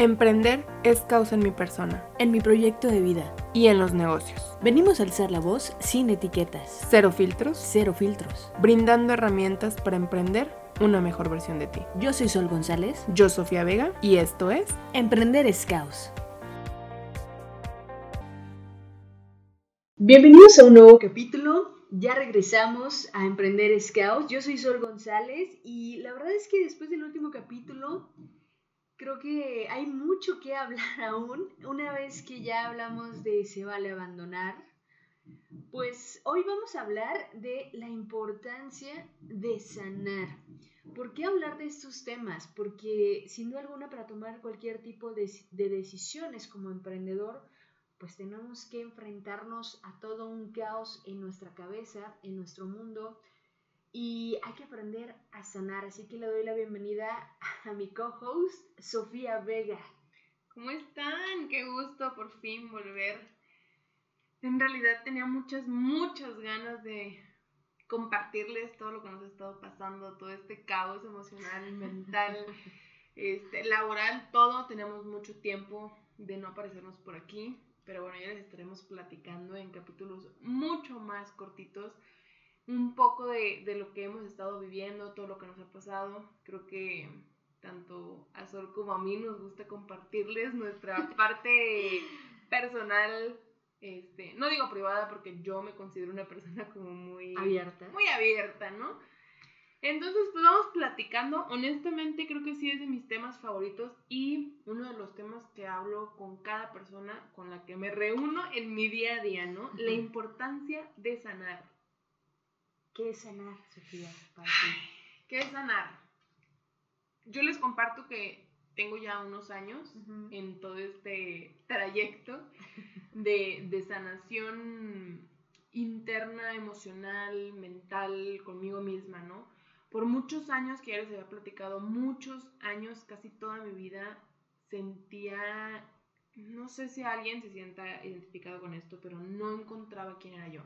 Emprender es causa en mi persona en mi proyecto de vida. y en los negocios. Venimos a alzar la voz sin etiquetas. Cero filtros, Cero filtros. brindando herramientas para emprender una mejor versión de ti. Yo soy Sol González. Yo, Sofía Vega, y esto es Emprender es caos. Bienvenidos a un nuevo capítulo. Ya regresamos a Emprender Scouts. Yo soy Sol González y la verdad es que después del último capítulo creo que hay mucho que hablar aún. Una vez que ya hablamos de se vale abandonar, pues hoy vamos a hablar de la importancia de sanar. ¿Por qué hablar de estos temas? Porque sin duda alguna para tomar cualquier tipo de, de decisiones como emprendedor, pues tenemos que enfrentarnos a todo un caos en nuestra cabeza, en nuestro mundo, y hay que aprender a sanar. Así que le doy la bienvenida a mi co-host, Sofía Vega. ¿Cómo están? Qué gusto por fin volver. En realidad tenía muchas, muchas ganas de compartirles todo lo que nos ha estado pasando, todo este caos emocional, mental, este, laboral, todo. Tenemos mucho tiempo de no aparecernos por aquí, pero bueno, ya les estaremos platicando en capítulos mucho más cortitos un poco de, de lo que hemos estado viviendo, todo lo que nos ha pasado. Creo que tanto a Sol como a mí nos gusta compartirles nuestra parte personal, este, no digo privada porque yo me considero una persona como muy Abierta. muy abierta, ¿no? Entonces, pues vamos platicando. Honestamente, creo que sí es de mis temas favoritos y uno de los temas que hablo con cada persona con la que me reúno en mi día a día, ¿no? La importancia de sanar. ¿Qué es sanar, Sofía? Para ti? ¿Qué es sanar? Yo les comparto que tengo ya unos años Ujú. en todo este trayecto de, de sanación interna, emocional, mental, conmigo misma, ¿no? Por muchos años, que ya les había platicado, muchos años, casi toda mi vida, sentía, no sé si alguien se sienta identificado con esto, pero no encontraba quién era yo.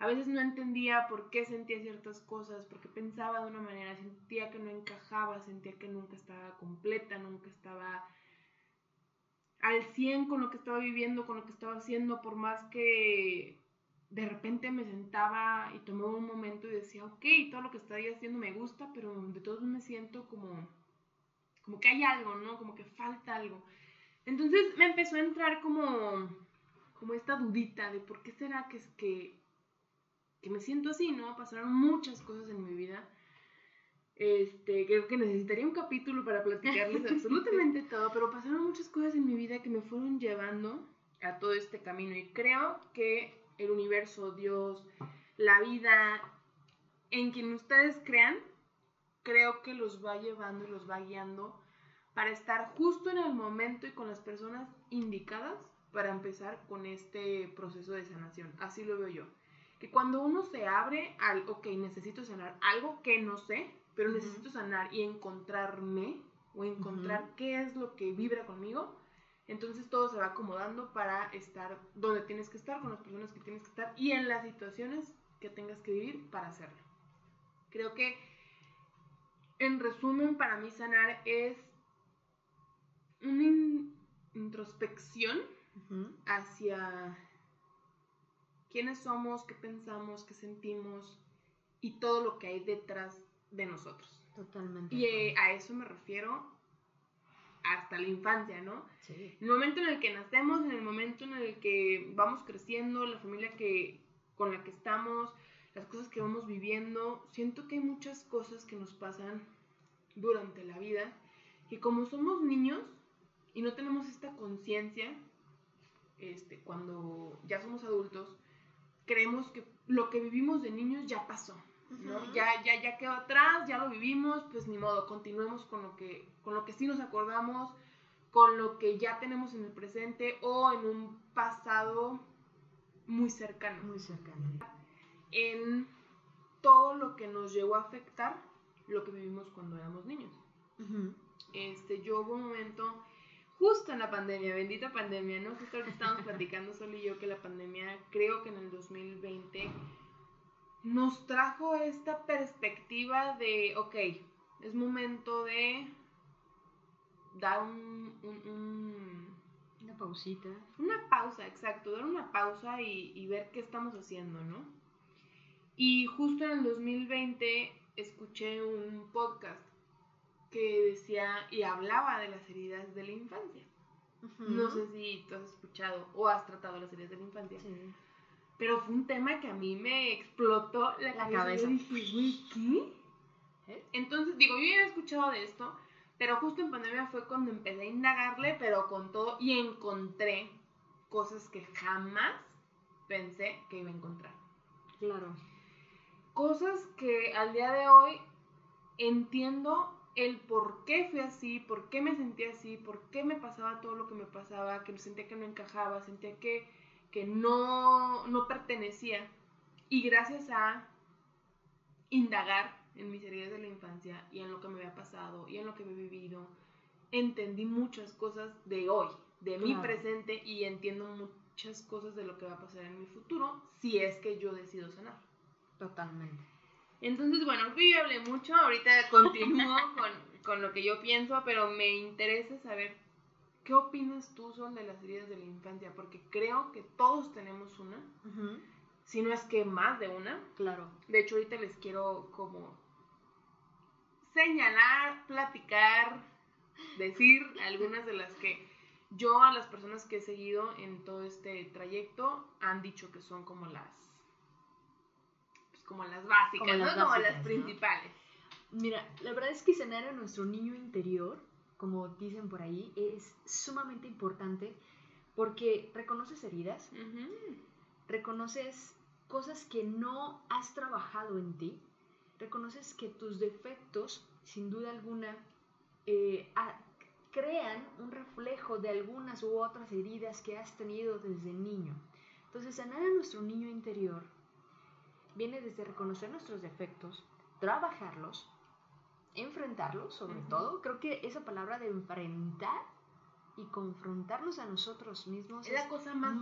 A veces no entendía por qué sentía ciertas cosas, porque pensaba de una manera, sentía que no encajaba, sentía que nunca estaba completa, nunca estaba al 100 con lo que estaba viviendo, con lo que estaba haciendo, por más que de repente me sentaba y tomaba un momento y decía, ok, todo lo que estoy haciendo me gusta, pero de todos me siento como, como que hay algo, ¿no? Como que falta algo. Entonces me empezó a entrar como, como esta dudita de por qué será que es que, que me siento así, ¿no? Pasaron muchas cosas en mi vida. Este, creo que necesitaría un capítulo para platicarles absolutamente todo, pero pasaron muchas cosas en mi vida que me fueron llevando a todo este camino y creo que el universo, Dios, la vida, en quien ustedes crean, creo que los va llevando y los va guiando para estar justo en el momento y con las personas indicadas para empezar con este proceso de sanación. Así lo veo yo. Que cuando uno se abre al, ok, necesito sanar algo que no sé, pero necesito sanar y encontrarme o encontrar qué es lo que vibra conmigo, entonces todo se va acomodando para estar donde tienes que estar, con las personas que tienes que estar y en las situaciones que tengas que vivir para hacerlo. Creo que, en resumen, para mí sanar es una in- introspección hacia quiénes somos, qué pensamos, qué sentimos y todo lo que hay detrás de nosotros. Totalmente. Y eh, a eso me refiero hasta la infancia, ¿no? Sí. El momento en el que nacemos, en el momento en el que vamos creciendo, la familia que, con la que estamos, las cosas que vamos viviendo, siento que hay muchas cosas que nos pasan durante la vida y como somos niños y no tenemos esta conciencia, este, cuando ya somos adultos, creemos que lo que vivimos de niños ya pasó. Ya, ya, ya quedó atrás, ya lo vivimos, pues ni modo, continuemos con lo que, con lo que sí nos acordamos, con lo que ya tenemos en el presente o en un pasado muy cercano, Muy cercano. en todo lo que nos llegó a afectar lo que vivimos cuando éramos niños. Este, yo hubo un momento, justo en la pandemia, bendita pandemia, ¿no? Justo ahorita estábamos platicando Sol y yo que la pandemia, creo que en el 2020, nos trajo esta perspectiva de, ok, es momento de dar un, un- un- Una pausita. una pausa, exacto, dar una pausa y, y ver qué estamos haciendo, ¿no? Y justo en el 2020 escuché un podcast que decía y hablaba de las heridas de la infancia. No sé si tú has escuchado o has tratado las heridas de la infancia. Sí. Pero fue un tema que a mí me explotó la, La cabeza. dije, güey, ¿qué? ¿Eh? Entonces, digo, yo ya había escuchado de esto, pero justo en pandemia fue cuando empecé a indagarle, pero con todo, y encontré cosas que jamás pensé que iba a encontrar. Claro. Cosas que al día de hoy entiendo el por qué fui así, por qué me sentía así, por qué me pasaba todo lo que me pasaba, que sentía que no encajaba, sentía que, que no, no pertenecía. Y gracias a indagar en mis heridas de la infancia y en lo que me había pasado y en lo que me he vivido, entendí muchas cosas de hoy, de mi presente y entiendo muchas cosas de lo que va a pasar en mi futuro si es que yo decido sanar. Totalmente. Entonces, bueno, yo hablé mucho, ahorita continúo con, con lo que yo pienso, pero me interesa saber qué opinas tú Sol de las heridas de la infancia, porque creo que todos tenemos una, si no es que más de una. Claro. De hecho, ahorita les quiero como señalar, platicar, decir algunas de las que yo a las personas que he seguido en todo este trayecto han dicho que son como las como las básicas, Como ¿no? las principales. Mira, la verdad es que sanar a nuestro niño interior, como dicen por ahí, es sumamente importante porque reconoces heridas, reconoces cosas que no has trabajado en ti, reconoces que tus defectos, sin duda alguna, eh, a- crean un reflejo de algunas u otras heridas que has tenido desde niño. Entonces, sanar a nuestro niño interior viene desde reconocer nuestros defectos, trabajarlos, enfrentarlos sobre Ujú. todo. Creo que esa palabra de enfrentar y confrontarnos a nosotros mismos Es la cosa más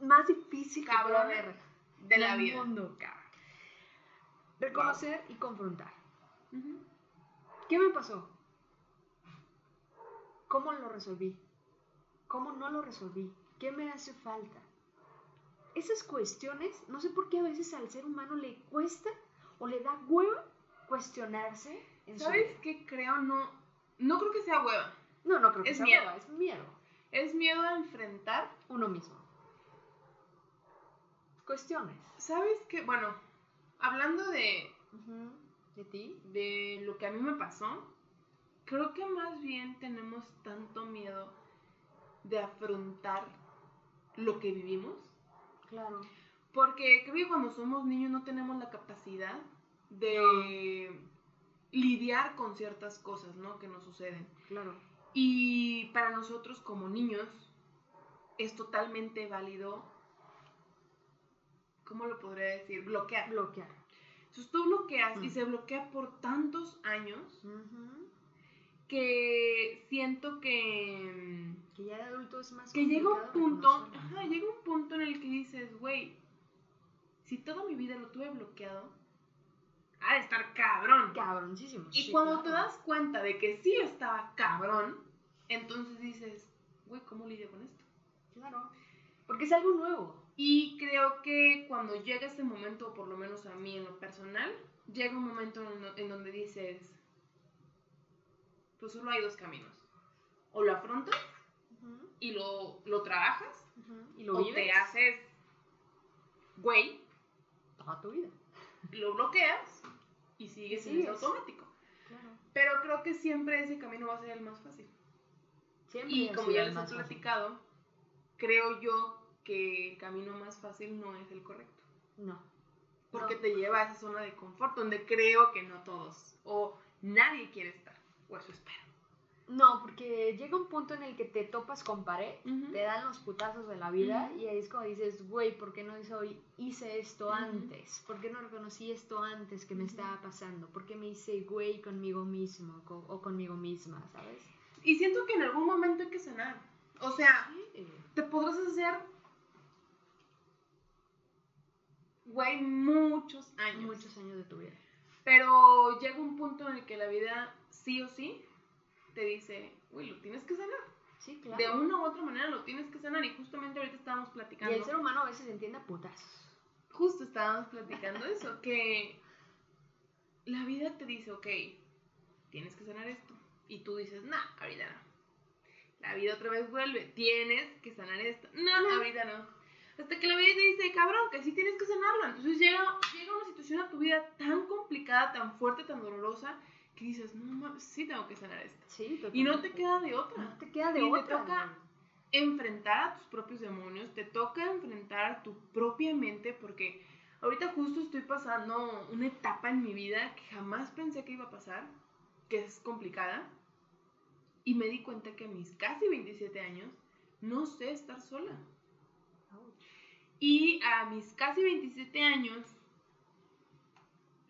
más difícil que puede cabrona haber de la vida. mundo, cabrón. Reconocer y confrontar. Ujú. ¿Qué me pasó? ¿Cómo lo resolví? ¿Cómo no lo resolví? ¿Qué me hace falta? Esas cuestiones, no sé por qué a veces al ser humano le cuesta o le da hueva cuestionarse en su ¿Sabes qué creo? No, no creo que sea hueva. No, no creo que Es sea miedo. hueva, es miedo. Es miedo a enfrentar. Uno mismo. Cuestiones. ¿Sabes qué? Bueno, hablando de. ¿De ti? de lo que a mí me pasó, creo que más bien tenemos tanto miedo de afrontar lo que vivimos. Claro. Porque creo que cuando somos niños no tenemos la capacidad de lidiar con ciertas cosas, ¿no? Que nos suceden. Claro. Y para nosotros como niños es totalmente válido, ¿cómo lo podría decir? Bloquear. Bloquear. Entonces tú bloqueas y Mm. se bloquea por tantos años Ujú. Que siento que, Que ya de adulto es más que llega un punto, ajá, llega un punto en el que dices, güey, si toda mi vida lo tuve bloqueado, ha de estar cabrón. Cabroncísimo. Y sí, cuando te das cuenta de que sí estaba cabrón, entonces dices, güey, ¿cómo lidio con esto? Claro. Porque es algo nuevo. Y creo que cuando llega ese momento, por lo menos a mí en lo personal, llega un momento en, en donde dices, pues solo hay dos caminos. O lo afrontas y lo, lo trabajas, Y lo o vives te haces, güey, toda tu vida. lo bloqueas y sigues en ese sigues. automático. Claro. Pero creo que siempre ese camino va a ser el más fácil. Siempre Y como ya les he fácil. platicado, creo yo que el camino más fácil no es el correcto. No. Porque No. te lleva a esa zona de confort donde creo que no todos o nadie quiere estar. O eso espero. No, porque llega un punto en el que te topas con pared, te dan los putazos de la vida y ahí es como dices, güey, ¿por qué no hice, hoy- hice esto antes? ¿Por qué no reconocí esto antes que me estaba pasando? ¿Por qué me hice güey conmigo mismo co- o conmigo misma, sabes? Y siento que en algún momento hay que sanar. O sea, Sí. te podrás hacer, güey, muchos años. Muchos años de tu vida. Pero llega un punto en el que la vida sí o sí te dice, uy, lo tienes que sanar. Sí, claro. De una u otra manera lo tienes que sanar. Y justamente ahorita estábamos y platicando. el ser humano a veces entiende a putazos. Justo estábamos platicando eso, que la vida te dice, ok, tienes que sanar esto. Y tú dices, nah, ahorita no. La vida otra vez vuelve, tienes que sanar esto. No, ahorita no. Hasta que la vida te dice, cabrón, que sí tienes que sanarlo. Entonces llega, llega una situación a tu vida tan complicada, tan fuerte, tan dolorosa, que dices, no mames, sí tengo que sanar esto. Sí, Y no te totalmente. queda de otra. No te queda de Y te toca enfrentar a tus propios demonios, te toca enfrentar a tu propia mente porque ahorita justo estoy pasando una etapa en mi vida que jamás pensé que iba a pasar, que es complicada, y me di cuenta que a mis casi 27 años no sé estar sola. Y a mis casi 27 años,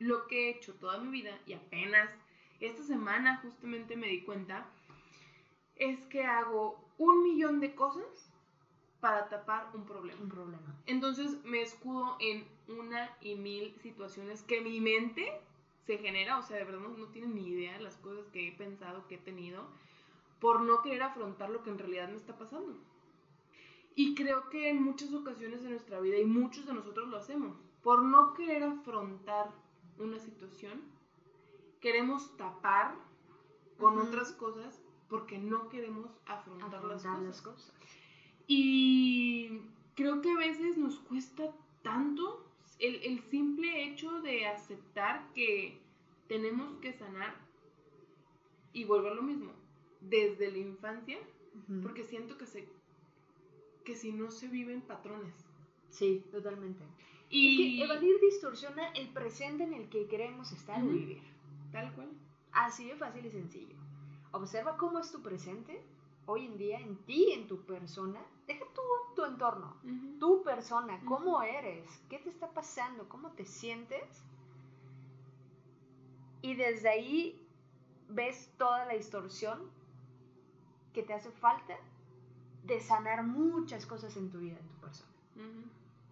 lo que he hecho toda mi vida, y apenas esta semana justamente me di cuenta, es que hago un millón de cosas para tapar un problema. Un problema. Entonces me escudo en una y mil situaciones que mi mente se genera, o sea, de verdad no, no tienen ni idea de las cosas que he pensado, que he tenido, por no querer afrontar lo que en realidad me está pasando. Y creo que en muchas ocasiones de nuestra vida, y muchos de nosotros lo hacemos, por no querer afrontar una situación, queremos tapar con otras cosas porque no queremos afrontar, las cosas. las cosas. Y creo que a veces nos cuesta tanto el, el simple hecho de aceptar que tenemos que sanar y vuelvo a lo mismo, desde la infancia, porque siento que se que si no se viven patrones. Sí, totalmente. Y Es que evadir distorsiona el presente en el que queremos estar o Ujú. vivir. Tal cual. Así de fácil y sencillo. Observa cómo es tu presente hoy en día en ti, en tu persona. Deja tú tu entorno, tu persona, cómo eres, qué te está pasando, cómo te sientes. Y desde ahí ves toda la distorsión que te hace falta de sanar muchas cosas en tu vida, en tu persona.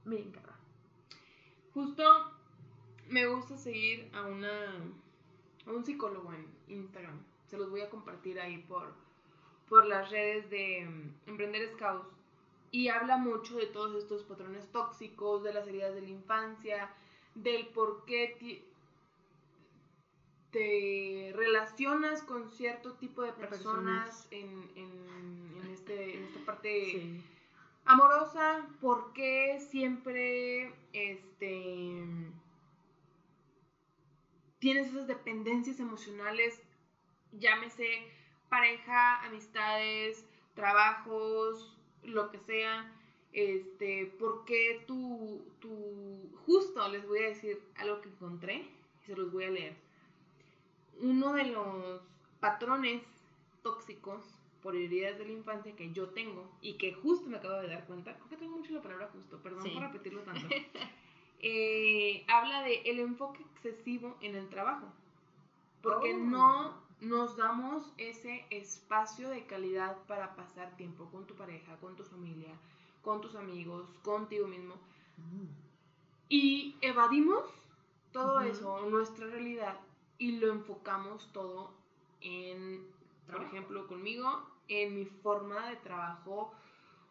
Miren, cabrón. Justo me gusta seguir a una a un psicólogo en Instagram. Se los voy a compartir ahí por, por las redes de mm, Emprender Scouts. Y habla mucho de todos estos patrones tóxicos, de las heridas de la infancia, del por qué te relacionas con cierto tipo de De personas en, en- en este, en esta parte Sí. amorosa, ¿por qué siempre este tienes esas dependencias emocionales, llámese pareja, amistades, trabajos, lo que sea? Este, ¿por qué tu, tu justo les voy a decir algo que encontré y se los voy a leer? Uno de los patrones tóxicos por heridas de la infancia que yo tengo y que justo me acabo de dar cuenta, creo que tengo mucho la palabra justo, perdón Sí. por repetirlo tanto, eh, habla de el enfoque excesivo en el trabajo, porque Oh. no nos damos ese espacio de calidad para pasar tiempo con tu pareja, con tu familia, con tus amigos, contigo mismo, y evadimos todo eso, nuestra realidad, y lo enfocamos todo en, por ejemplo, conmigo, en mi forma de trabajo.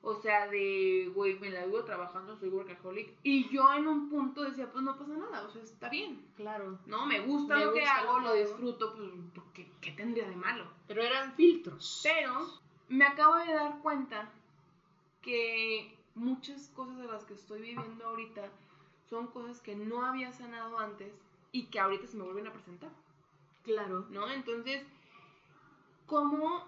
O sea, de, güey, me la vivo trabajando, soy workaholic. Y yo en un punto decía, pues no pasa nada, o sea, está bien. Claro. No, me gusta Me lo que hago, lo lo disfruto, pues, ¿qué, ¿qué tendría de malo? Pero eran filtros. Pero me acabo de dar cuenta que muchas cosas de las que estoy viviendo ahorita son cosas que no había sanado antes y que ahorita se me vuelven a presentar, Claro. ¿no? Entonces, ¿cómo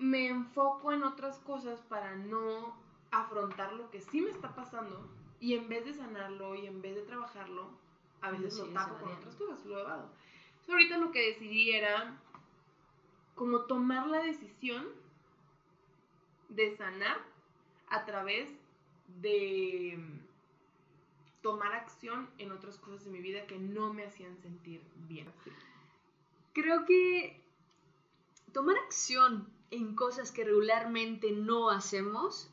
me enfoco en otras cosas para no afrontar lo que sí me está pasando y en vez de sanarlo y en vez de trabajarlo, a veces Lo tapo con otras cosas, lo evado. Entonces, ahorita lo que decidí era como tomar la decisión de sanar a través de tomar acción en otras cosas de mi vida que no me hacían sentir bien. Creo que tomar acción en cosas que regularmente no hacemos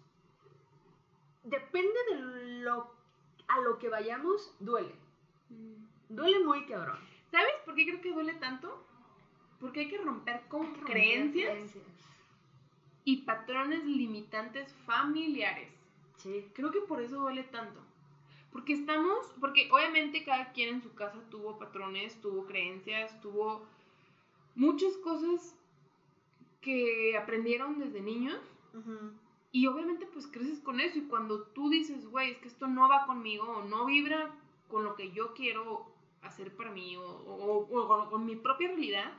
depende de lo a lo que vayamos, duele. Duele muy cabrón. ¿Sabes por qué creo que duele tanto? Porque hay que romper con creencias creencias. y patrones limitantes familiares. Sí. Creo que por eso duele tanto. Porque estamos, porque obviamente cada quien en su casa tuvo patrones, tuvo creencias, tuvo muchas cosas que aprendieron desde niños y obviamente pues creces con eso y cuando tú dices, güey, es que esto no va conmigo o no vibra con lo que yo quiero hacer para mí o, o- o con, con mi propia realidad,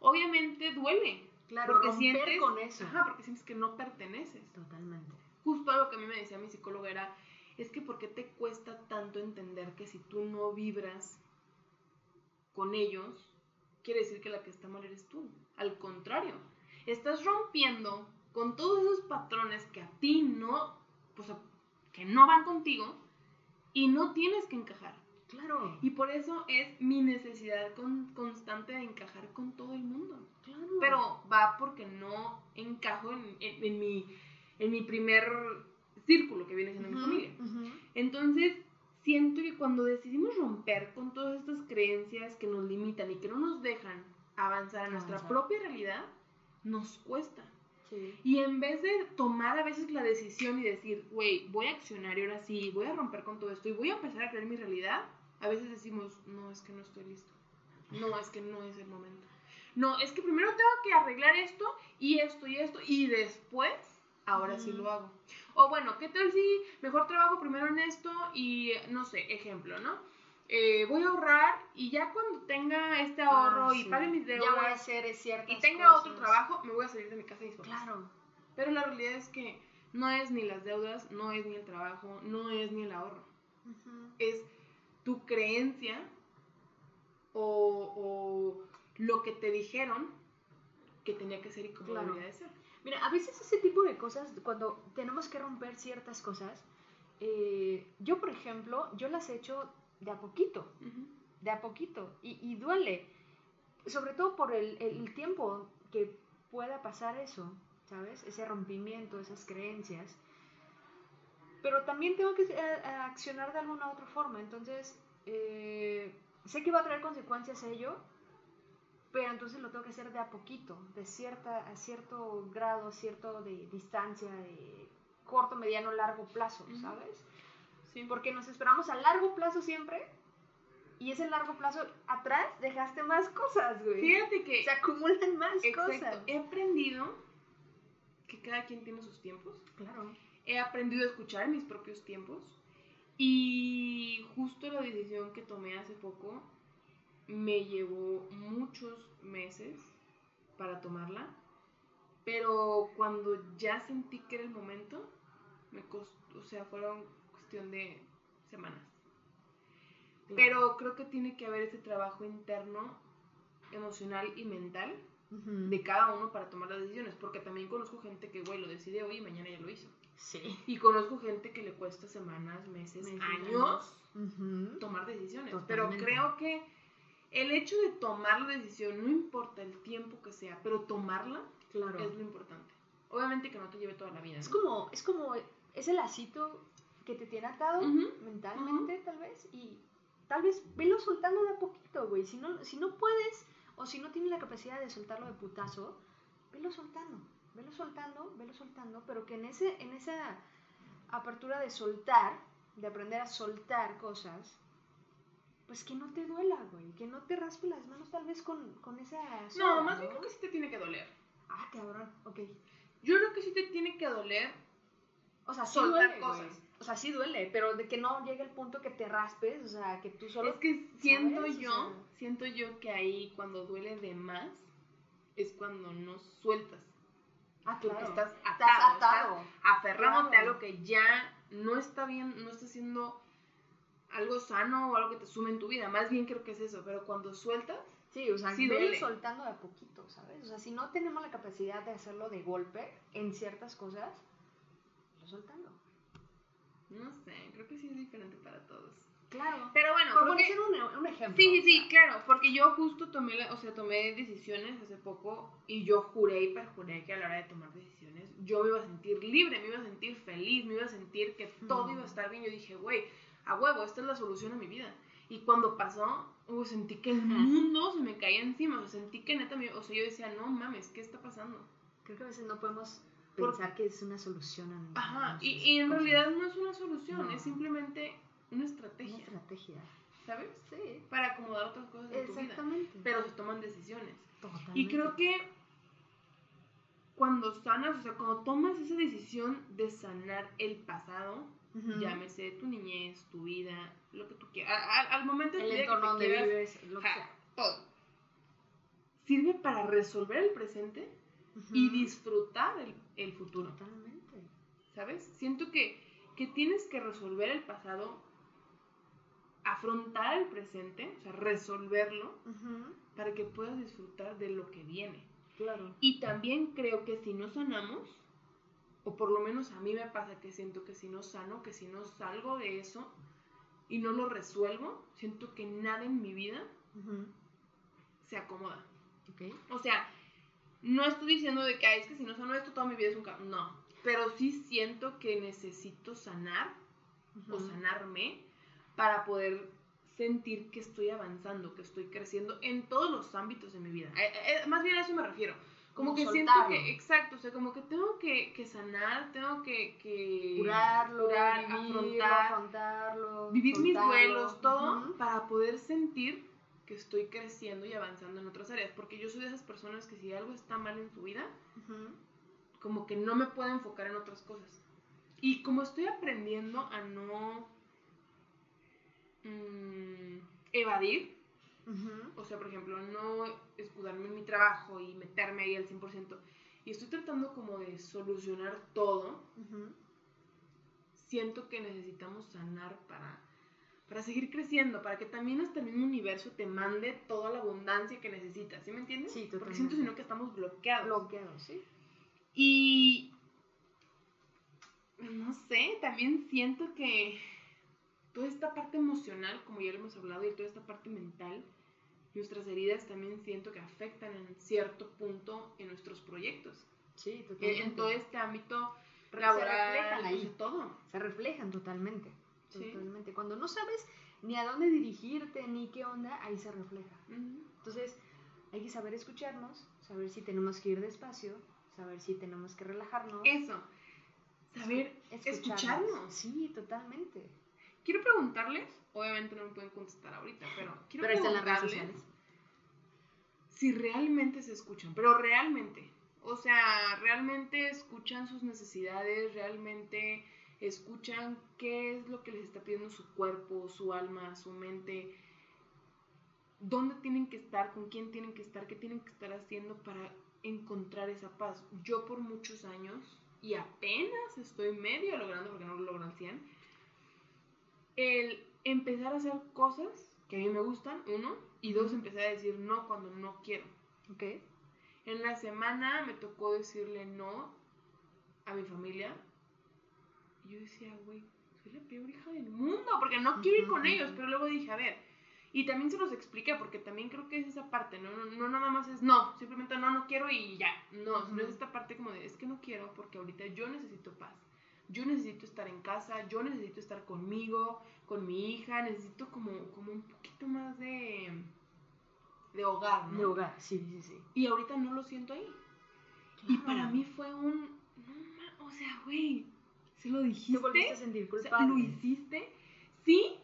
obviamente duele. Claro, porque sientes, con eso. Ajá, porque sientes que no perteneces. Totalmente. Justo algo que a mí me decía mi psicóloga era, es que ¿por qué te cuesta tanto entender que si tú no vibras con ellos, quiere decir que la que está mal eres tú? Al contrario, estás rompiendo con todos esos patrones que a ti no, pues, que no van contigo y no tienes que encajar. Claro. Y por eso es mi necesidad con- constante de encajar con todo el mundo claro. pero va porque no encajo en, en- en mi, en mi primer círculo que viene siendo mi familia. Entonces, siento que cuando decidimos romper con todas estas creencias que nos limitan y que no nos dejan avanzar a nuestra Avanzar. propia realidad, nos cuesta. Sí. Y en vez de tomar a veces la decisión y decir, güey, voy a accionar y ahora sí, voy a romper con todo esto y voy a empezar a creer mi realidad, a veces decimos, no, es que no estoy listo. No, es que no es el momento. No, es que primero tengo que arreglar esto y esto y esto y después, ahora sí lo hago. O bueno, ¿qué tal si mejor trabajo primero en esto y, no sé, ejemplo, ¿no? Eh, voy a ahorrar y ya cuando tenga este ahorro Ah, y sí. pague mis Ya voy a deudas hacer ciertas y tenga otro cosas. trabajo, me voy a salir de mi casa y mis papás. Claro. Pero la realidad es que no es ni las deudas, no es ni el trabajo, no es ni el ahorro. Ujú. Es tu creencia o, o lo que te dijeron que tenía que ser y cómo Claro. debería de ser. Mira, a veces ese tipo de cosas, cuando tenemos que romper ciertas cosas, eh, yo, por ejemplo, yo las he hecho de a poquito, de a poquito, y, y duele, sobre todo por el, el tiempo que pueda pasar eso, ¿sabes? Ese rompimiento, esas creencias. Pero también tengo que eh, accionar de alguna otra forma, entonces eh, sé que va a traer consecuencias ello, pero entonces lo tengo que hacer de a poquito, de cierta, a cierto grado, cierto de distancia, de corto, mediano, largo plazo. ¿sabes? Sí. Porque nos esperamos a largo plazo siempre y ese largo plazo atrás dejaste más cosas, güey. Fíjate que Se acumulan más exacto, cosas. he aprendido que cada quien tiene sus tiempos. Claro. He aprendido a escuchar mis propios tiempos. Y justo la decisión que tomé hace poco me llevó muchos meses para tomarla. Pero cuando ya sentí que era el momento, me costó, o sea, fueron cuestión de semanas. Pero creo que tiene que haber ese trabajo interno, emocional y mental Ujú. de cada uno para tomar las decisiones. Porque también conozco gente que, güey, lo decide hoy y mañana ya lo hizo. Sí. Y conozco gente que le cuesta semanas, meses, Meses, años Ujú. tomar decisiones. Totalmente. Pero creo que el hecho de tomar la decisión, no importa el tiempo que sea, pero tomarla Claro. es lo importante. Obviamente que no te lleve toda la vida. Es ¿no? como, es como ese lacito que te tiene atado mentalmente, tal vez, y tal vez velo soltando de a poquito, güey. Si no, si no puedes, o si no tienes la capacidad de soltarlo de putazo, velo soltando, velo soltando, velo soltando, pero que en, ese, en esa apertura de soltar, de aprender a soltar cosas, pues que no te duela, güey, que no te raspe las manos tal vez con, con esa... No, soga, más bien creo que sí te tiene que doler. Ah, cabrón, ok. Yo creo que sí te tiene que doler O sea, sí soltar duele, cosas. güey. O sea, sí duele, pero de que no llegue el punto que te raspes, o sea, que tú solo... Es que siento ¿sabes? O yo, sea- siento yo que ahí cuando duele de más es cuando no sueltas. Ah, claro. estás atado, Estás estás atado. aferrándote Claro. a algo que ya no está bien, no está siendo algo sano o algo que te sume en tu vida. Más bien creo que es eso, pero cuando sueltas, Sí, o sea, Sí duele. soltando de a poquito, ¿sabes? O sea, si no tenemos la capacidad de hacerlo de golpe en ciertas cosas, lo soltando. No sé, creo que sí es diferente para todos. Claro. Pero bueno, Por poner un, un ejemplo. Sí, sí, sí, claro, porque yo justo tomé, la, o sea, tomé decisiones hace poco y yo juré y perjuré que a la hora de tomar decisiones yo me iba a sentir libre, me iba a sentir feliz, me iba a sentir que todo Ujú. iba a estar bien. Yo dije, güey, a huevo, esta es la solución a mi vida. Y cuando pasó, uh, sentí que el mundo se me caía encima, o sea, sentí que neta, o sea, yo decía, no mames, ¿qué está pasando? Creo que a veces no podemos Por- pensar que es una solución a nuestras Ajá, y, y en realidad no es una solución, No. es simplemente una Una estrategia, estrategia. ¿sabes? Sí, Para acomodar otras cosas en tu vida. exactamente. Pero se toman decisiones. Totalmente. Y creo que cuando sanas, o sea, cuando tomas esa decisión de sanar el pasado, llámese tu niñez, tu vida, lo que tú quieras, al momento el entorno te donde quieras, vives, lo que sea. todo, sirve para resolver el presente y Ujú. disfrutar el, el futuro, Totalmente. ¿sabes? Siento que, que tienes que resolver el pasado, afrontar el presente, o sea, resolverlo, Ujú. para que puedas disfrutar de lo que viene. Claro. Y también creo que si no sanamos, o por lo menos a mí me pasa que siento que si no sano, que si no salgo de eso y no lo resuelvo, siento que nada en mi vida Ujú. se acomoda. Ok. O sea, no estoy diciendo de que "Ay, es que si no sano esto, toda mi vida es un caos. No. Pero sí siento que necesito sanar o sanarme para poder sentir que estoy avanzando, que estoy creciendo en todos los ámbitos de mi vida. Eh, eh, más bien a eso me refiero. Como Como que siento que, exacto, o sea, como que tengo que, que sanar, tengo que, que curarlo, curar, afrontar, afrontarlo, vivir mis duelos, todo, para poder sentir que estoy creciendo y avanzando en otras áreas. Porque yo soy de esas personas que si algo está mal en su vida, como que no me puedo enfocar en otras cosas. Y como estoy aprendiendo a no mm, evadir, o sea, por ejemplo, no escudarme en mi trabajo y meterme ahí al 100%, y estoy tratando como de solucionar todo, siento que necesitamos sanar para, para seguir creciendo, para que también hasta el mismo universo te mande toda la abundancia que necesitas, ¿sí me entiendes? Sí, Porque totalmente. siento sino que estamos bloqueados. Bloqueado, sí. Y no sé, también siento que toda esta parte emocional, como ya lo hemos hablado, y toda esta parte mental, nuestras heridas también siento que afectan en cierto punto en nuestros proyectos. Sí, En, totalmente. en todo este ámbito Se laboral, reflejan ahí. todo. Se reflejan totalmente. Sí. Totalmente. Cuando no sabes ni a dónde dirigirte ni qué onda, ahí se refleja. Entonces, hay que saber escucharnos, saber si tenemos que ir despacio, saber si tenemos que relajarnos. Eso, saber escucharnos. Sí, totalmente. Quiero preguntarles, obviamente no me pueden contestar ahorita, pero quiero Pero en las redes preguntarles sociales. si realmente se escuchan, pero realmente, o sea, realmente escuchan sus necesidades, realmente escuchan qué es lo que les está pidiendo su cuerpo, su alma, su mente, dónde tienen que estar, con quién tienen que estar, qué tienen que estar haciendo para encontrar esa paz. Yo por muchos años, y apenas estoy medio logrando, porque no lo logro al 100, el empezar a hacer cosas que a mí me gustan, uno, y dos, empezar a decir no cuando no quiero. Ok. En la semana me tocó decirle no a mi familia. Y yo decía, güey, soy la peor hija del mundo, porque no quiero ir con ellos. Pero luego dije, a ver, y también se los expliqué, porque también creo que es esa parte, ¿no? No, no nada más es no, simplemente no, no quiero y ya. No, sino es esta parte como de, es que no quiero porque ahorita yo necesito paz. Yo necesito estar en casa, yo necesito estar conmigo, con mi hija, necesito como, como un poquito más de, de hogar, ¿no? De hogar, sí, sí, sí. Y ahorita no lo siento ahí. Y para mí fue un. No, o sea, güey. ¿Se lo Te dijiste? volviste a sentir culpable. ¿Lo hiciste? Sí,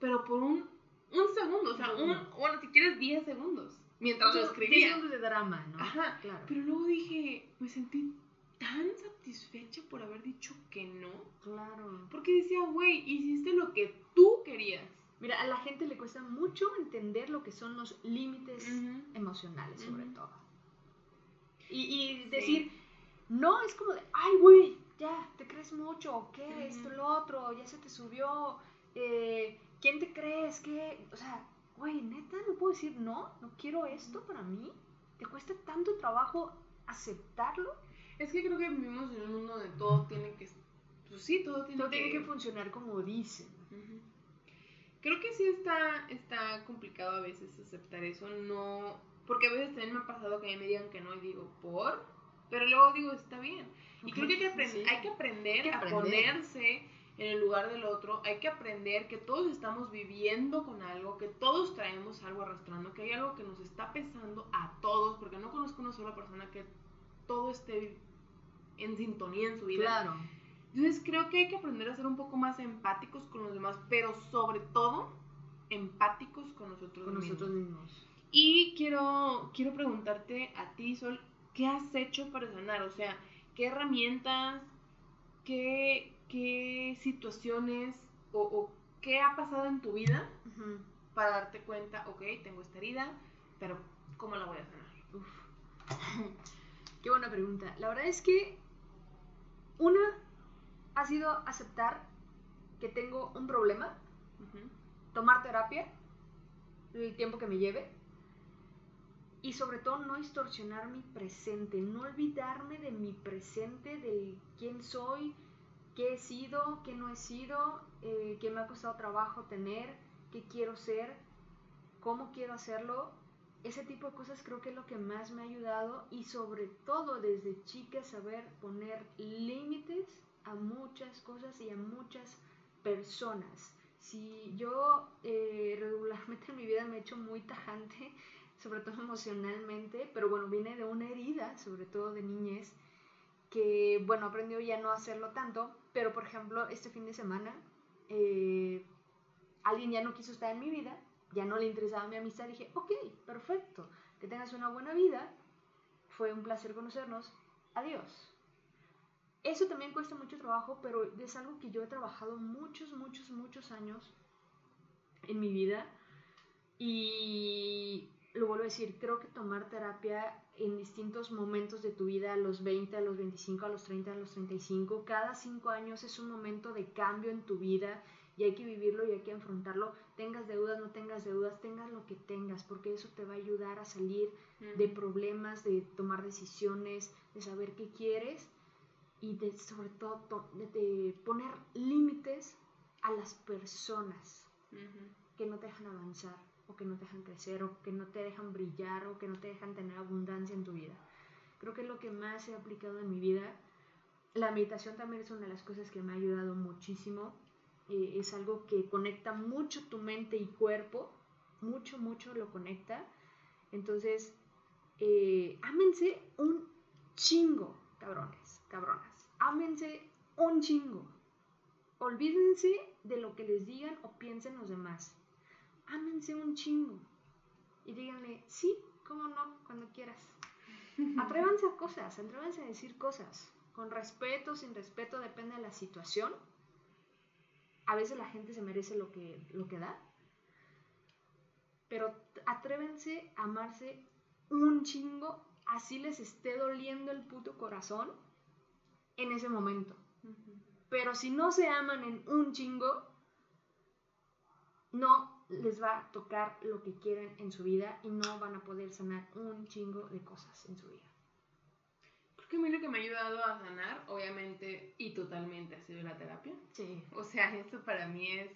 pero por un, un segundo. O sea, Un bueno, si quieres 10 segundos. Mientras lo Diez escribía. segundos de drama, ¿no? Ajá. Claro. Pero luego dije, me sentí tan satisfecha por haber dicho que no. Claro. Porque decía, güey, hiciste lo que tú querías. Mira, a la gente le cuesta mucho entender lo que son los límites Ujú. emocionales, sobre Ujú. todo. Y, y Sí. decir, no, es como de, ay, güey, ya, te crees mucho, qué, Ujú. esto, lo otro, ya se te subió, eh, ¿quién te crees? ¿Qué? O sea, güey, neta, no puedo decir no, no quiero esto para mí. ¿Te cuesta tanto trabajo aceptarlo? Es que creo que vivimos en un mundo donde todo tiene que. Pues sí, todo tiene No que. tiene que funcionar como dicen. Creo que sí está, está complicado a veces aceptar eso, no, porque a veces también me ha pasado que a mí me digan que no y digo, ¿por? Pero luego digo, está bien. Y creo que hay que, aprend- sí. hay que aprender Hay que a ponerse en el lugar del otro, hay que aprender que todos estamos viviendo con algo, que todos traemos algo arrastrando, que hay algo que nos está pesando a todos, porque no conozco una sola persona que todo esté en sintonía en su vida. Claro. Entonces creo que hay que aprender a ser un poco más empáticos con los demás, pero sobre todo empáticos con nosotros Con mismos. nosotros mismos. Y quiero, quiero preguntarte a ti, Sol, ¿qué has hecho para sanar? O sea, ¿qué herramientas, qué, qué situaciones o, o qué ha pasado en tu vida para darte cuenta, ok, tengo esta herida, pero ¿cómo la voy a sanar? Uf. Qué buena pregunta. La verdad es que una ha sido aceptar que tengo un problema, tomar terapia, el tiempo que me lleve, y sobre todo no distorsionar mi presente, no olvidarme de mi presente, de quién soy, qué he sido, qué no he sido, eh, qué me ha costado trabajo tener, qué quiero ser, cómo quiero hacerlo. Ese tipo de cosas creo que es lo que más me ha ayudado y sobre todo desde chica saber poner límites a muchas cosas y a muchas personas. Si yo eh, regularmente en mi vida me he hecho muy tajante, sobre todo emocionalmente, pero bueno, viene de una herida, sobre todo de niñez, que bueno, aprendió ya no hacerlo tanto, pero por ejemplo, este fin de semana, eh, alguien ya no quiso estar en mi vida, ya no le interesaba mi amistad, dije, ok, perfecto, que tengas una buena vida, fue un placer conocernos, adiós. Eso también cuesta mucho trabajo, pero es algo que yo he trabajado muchos, muchos, muchos años en mi vida. Y lo vuelvo a decir, creo que tomar terapia en distintos momentos de tu vida, a los 20, a los 25, a los 30, a los 35, cada 5 años es un momento de cambio en tu vida y hay que vivirlo y hay que enfrentarlo. Tengas deudas, no tengas deudas, tengas lo que tengas, porque eso te va a ayudar a salir de problemas, de tomar decisiones, de saber qué quieres y de sobre todo to- de, de poner límites a las personas. Que no te dejan avanzar o que no te dejan crecer o que no te dejan brillar o que no te dejan tener abundancia en tu vida. Creo que es lo que más he aplicado en mi vida. La meditación también es una de las cosas que me ha ayudado muchísimo. Eh, es algo que conecta mucho tu mente y cuerpo, mucho, mucho lo conecta. Entonces, eh, ámense un chingo, cabrones, cabronas. Ámense un chingo. Olvídense de lo que les digan o piensen los demás. Ámense un chingo. Y díganle, sí, cómo no, cuando quieras. Atrévanse a cosas, atrévanse a decir cosas. Con respeto, sin respeto, depende de la situación. A veces la gente se merece lo que, lo que da. Pero atrévense a amarse un chingo, así les esté doliendo el puto corazón en ese momento. Pero si no se aman en un chingo, no les va a tocar lo que quieren en su vida y no van a poder sanar un chingo de cosas en su vida. Creo que a mí lo que me ha ayudado a sanar, obviamente y totalmente, ha sido la terapia. Sí. O sea, esto para mí es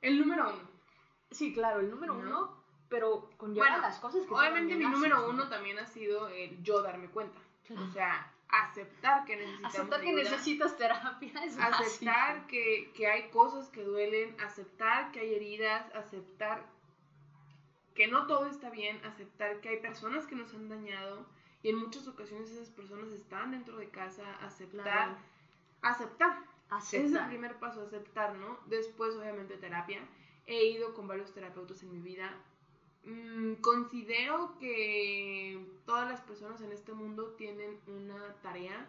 el número uno. Sí, claro, el número ¿No? uno, pero conlleva Bueno, las cosas que Obviamente mi número uno también ha sido el yo darme cuenta. Claro. O sea, aceptar que necesitamos Aceptar que ayuda, necesitas terapia es aceptar que, que hay cosas que duelen, aceptar que hay heridas, aceptar que no todo está bien, aceptar que hay personas que nos han dañado y en muchas ocasiones esas personas están dentro de casa, aceptar, Claro. aceptar. Ese es el Aceptar. primer paso, aceptar, ¿no? Después, obviamente, terapia. He ido con varios terapeutas en mi vida. Mm, considero que todas las personas en este mundo tienen una tarea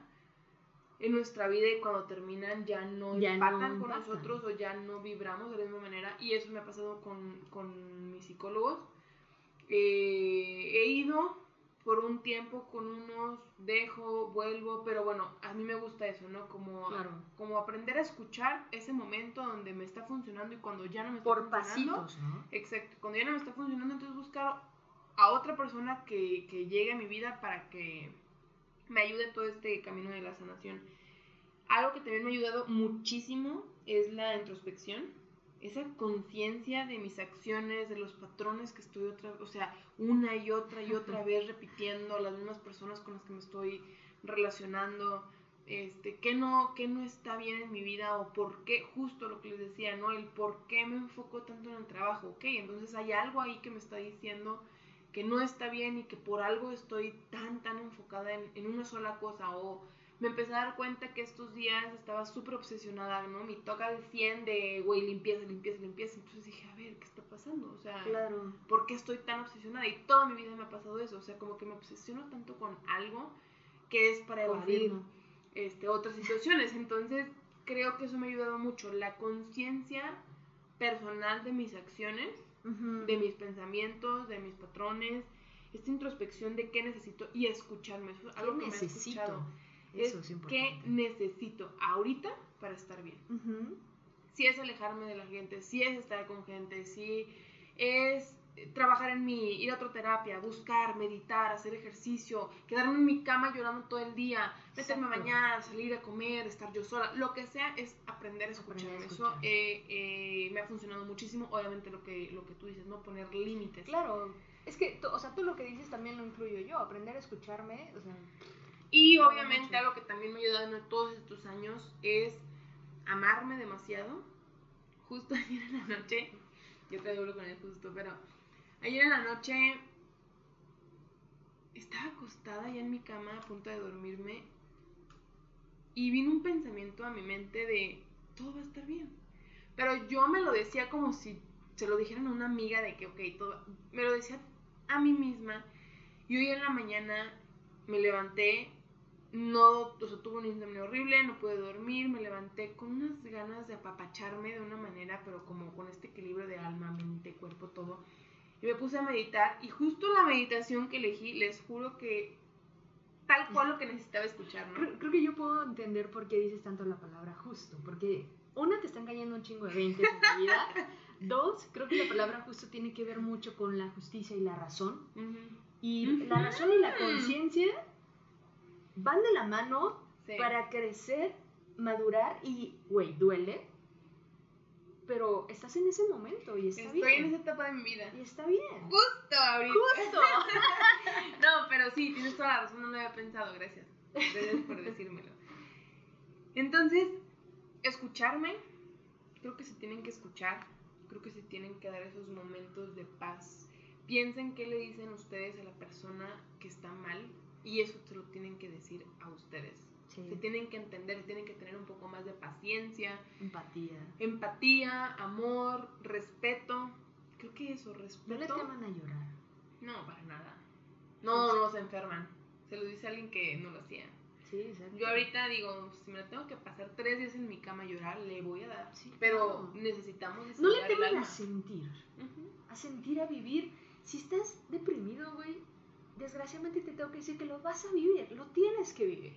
en nuestra vida y cuando terminan ya no Ya no empatan con empatan. nosotros o ya no vibramos de la misma manera. Y eso me ha pasado con, con mis psicólogos. Eh, he ido por un tiempo con unos, dejo, vuelvo, pero bueno, a mí me gusta eso, ¿no? Como, Claro. como aprender a escuchar ese momento donde me está funcionando y cuando ya no me está Por funcionando. pasitos, ¿no? Exacto, cuando ya no me está funcionando, entonces buscar a otra persona que, que llegue a mi vida para que me ayude todo este camino de la sanación. Algo que también me ha ayudado muchísimo es la introspección, esa conciencia de mis acciones, de los patrones que estoy otra, o sea, una y otra y otra vez repitiendo, las mismas personas con las que me estoy relacionando, este, qué no, qué no está bien en mi vida o por qué, justo lo que les decía, ¿no? El por qué me enfoco tanto en el trabajo, ok, entonces hay algo ahí que me está diciendo que no está bien y que por algo estoy tan, tan enfocada en, en una sola cosa o me empecé a dar cuenta que estos días estaba súper obsesionada, ¿no? Mi toca de 100 de, güey, limpieza, limpieza, limpieza. Entonces dije, a ver, ¿qué está pasando? O sea, Claro. ¿por qué estoy tan obsesionada? Y toda mi vida me ha pasado eso. O sea, como que me obsesiono tanto con algo que es para evadir Confirmo. este, otras situaciones. Entonces, creo que eso me ha ayudado mucho. La conciencia personal de mis acciones, de mis pensamientos, de mis patrones, esta introspección de qué necesito y escucharme. Eso es algo que me necesito? escuchado. Eso es importante. necesito ahorita para estar bien. Si es alejarme de la gente, si es estar con gente, si es eh, trabajar en mí, ir a otra terapia, buscar, meditar, hacer ejercicio, quedarme en mi cama llorando todo el día, meterme a Exacto. bañar, salir a comer, estar yo sola, lo que sea es aprender a escuchar. Aprender a Eso eh, eh, me ha funcionado muchísimo. Obviamente lo que, lo que tú dices, ¿no? Poner límites. Claro. Es que, o sea, tú lo que dices también lo incluyo yo. Aprender a escucharme, o sea, Y obviamente algo que también me ha ayudado en todos estos años es amarme demasiado. Justo ayer en la noche, yo te hablo con él justo, pero ayer en la noche estaba acostada ya en mi cama a punto de dormirme y vino un pensamiento a mi mente de todo va a estar bien. Pero yo me lo decía como si se lo dijeran a una amiga de que, ok, todo, me lo decía a mí misma. Y hoy en la mañana me levanté, no, o sea, tuve un insomnio horrible, no pude dormir, me levanté con unas ganas de apapacharme de una manera, pero como con este equilibrio de alma, mente, cuerpo, todo. Y me puse a meditar y justo la meditación que elegí, les juro que tal cual lo que necesitaba escuchar, ¿no? creo, creo que yo puedo entender por qué dices tanto la palabra justo. Porque, una, te están cayendo un chingo de 20 en tu vida. Dos, creo que la palabra justo tiene que ver mucho con la justicia y la razón. Y la razón y la conciencia van de la mano Sí. para crecer, madurar y, güey, duele. Pero estás en ese momento y está Estoy bien. en esa etapa de mi vida. Y está bien. Justo ahorita. Justo. No, pero sí, tienes toda la razón, no lo había pensado, gracias. Gracias por decírmelo. Entonces, escucharme, creo que se tienen que escuchar, creo que se tienen que dar esos momentos de paz. Piensen qué le dicen ustedes a la persona que está mal y eso se lo tienen que decir a ustedes. Sí. Se tienen que entender, se tienen que tener un poco más de paciencia, Empatía. empatía, amor, respeto. Creo que eso, No respeto. les llaman a llorar. No, para nada. No, no se enferman. Se lo dice alguien que no lo hacía. Sí, exacto. Yo ahorita digo, si me la tengo que pasar tres días en mi cama a llorar, le voy a dar. Sí, Pero claro. necesitamos No le teman a sentir. Ujú. A sentir, a vivir. Si estás deprimido, güey, desgraciadamente te tengo que decir que lo vas a vivir. Lo tienes que vivir.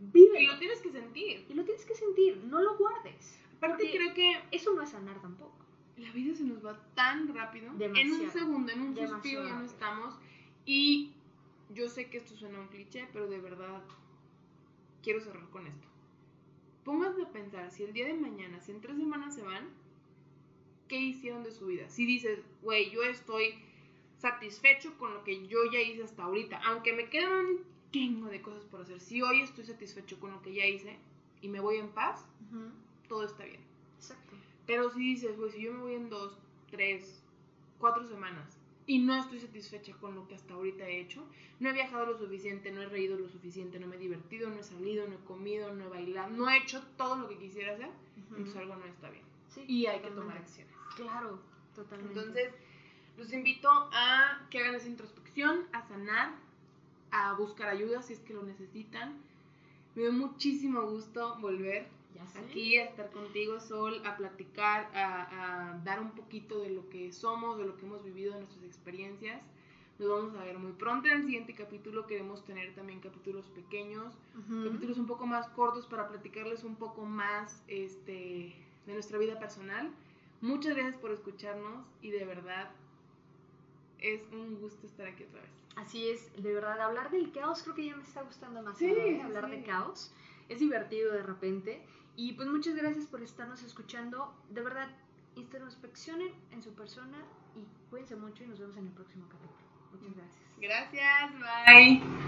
Vive. Y lo tienes que sentir. Y lo tienes que sentir. No lo guardes. Aparte creo que eso no es sanar tampoco. la vida se nos va tan rápido. En un Demasiado. segundo, en un Demasiado suspiro ya no estamos. Y yo sé que esto suena un cliché, pero de verdad quiero cerrar con esto. Pónganse a pensar, si el día de mañana, si en tres semanas se van, ¿qué hicieron de su vida? Si dices, güey, yo estoy satisfecho con lo que yo ya hice hasta ahorita, aunque me quedan un chingo de cosas por hacer, si hoy estoy satisfecho con lo que ya hice y me voy en paz, todo está bien. Exacto. Pero si dices, pues si yo me voy en dos, tres, cuatro semanas y no estoy satisfecha con lo que hasta ahorita he hecho, no he viajado lo suficiente, no he reído lo suficiente, no me he divertido, no he salido, no he comido, no he bailado, no he hecho todo lo que quisiera hacer, entonces algo no está bien. Sí, Y hay que tomar acciones. Claro, totalmente. Entonces, los invito a que hagan esa introspección, a sanar, a buscar ayuda si es que lo necesitan. Me dio muchísimo gusto volver ya aquí a estar contigo, Sol, a platicar, a, a dar un poquito de lo que somos, de lo que hemos vivido, de nuestras experiencias. Nos vamos a ver muy pronto en el siguiente capítulo. Queremos tener también capítulos pequeños, Ujú. capítulos un poco más cortos para platicarles un poco más este, de nuestra vida personal. Muchas gracias por escucharnos y de verdad es un gusto estar aquí otra vez. Así es, de verdad, hablar del caos creo que ya me está gustando más. Sí, ¿eh? Hablar sí. de caos. Es divertido de repente. Y pues muchas gracias por estarnos escuchando. De verdad, introspeccionen en su persona y cuídense mucho y nos vemos en el próximo capítulo. Muchas gracias. Gracias, bye.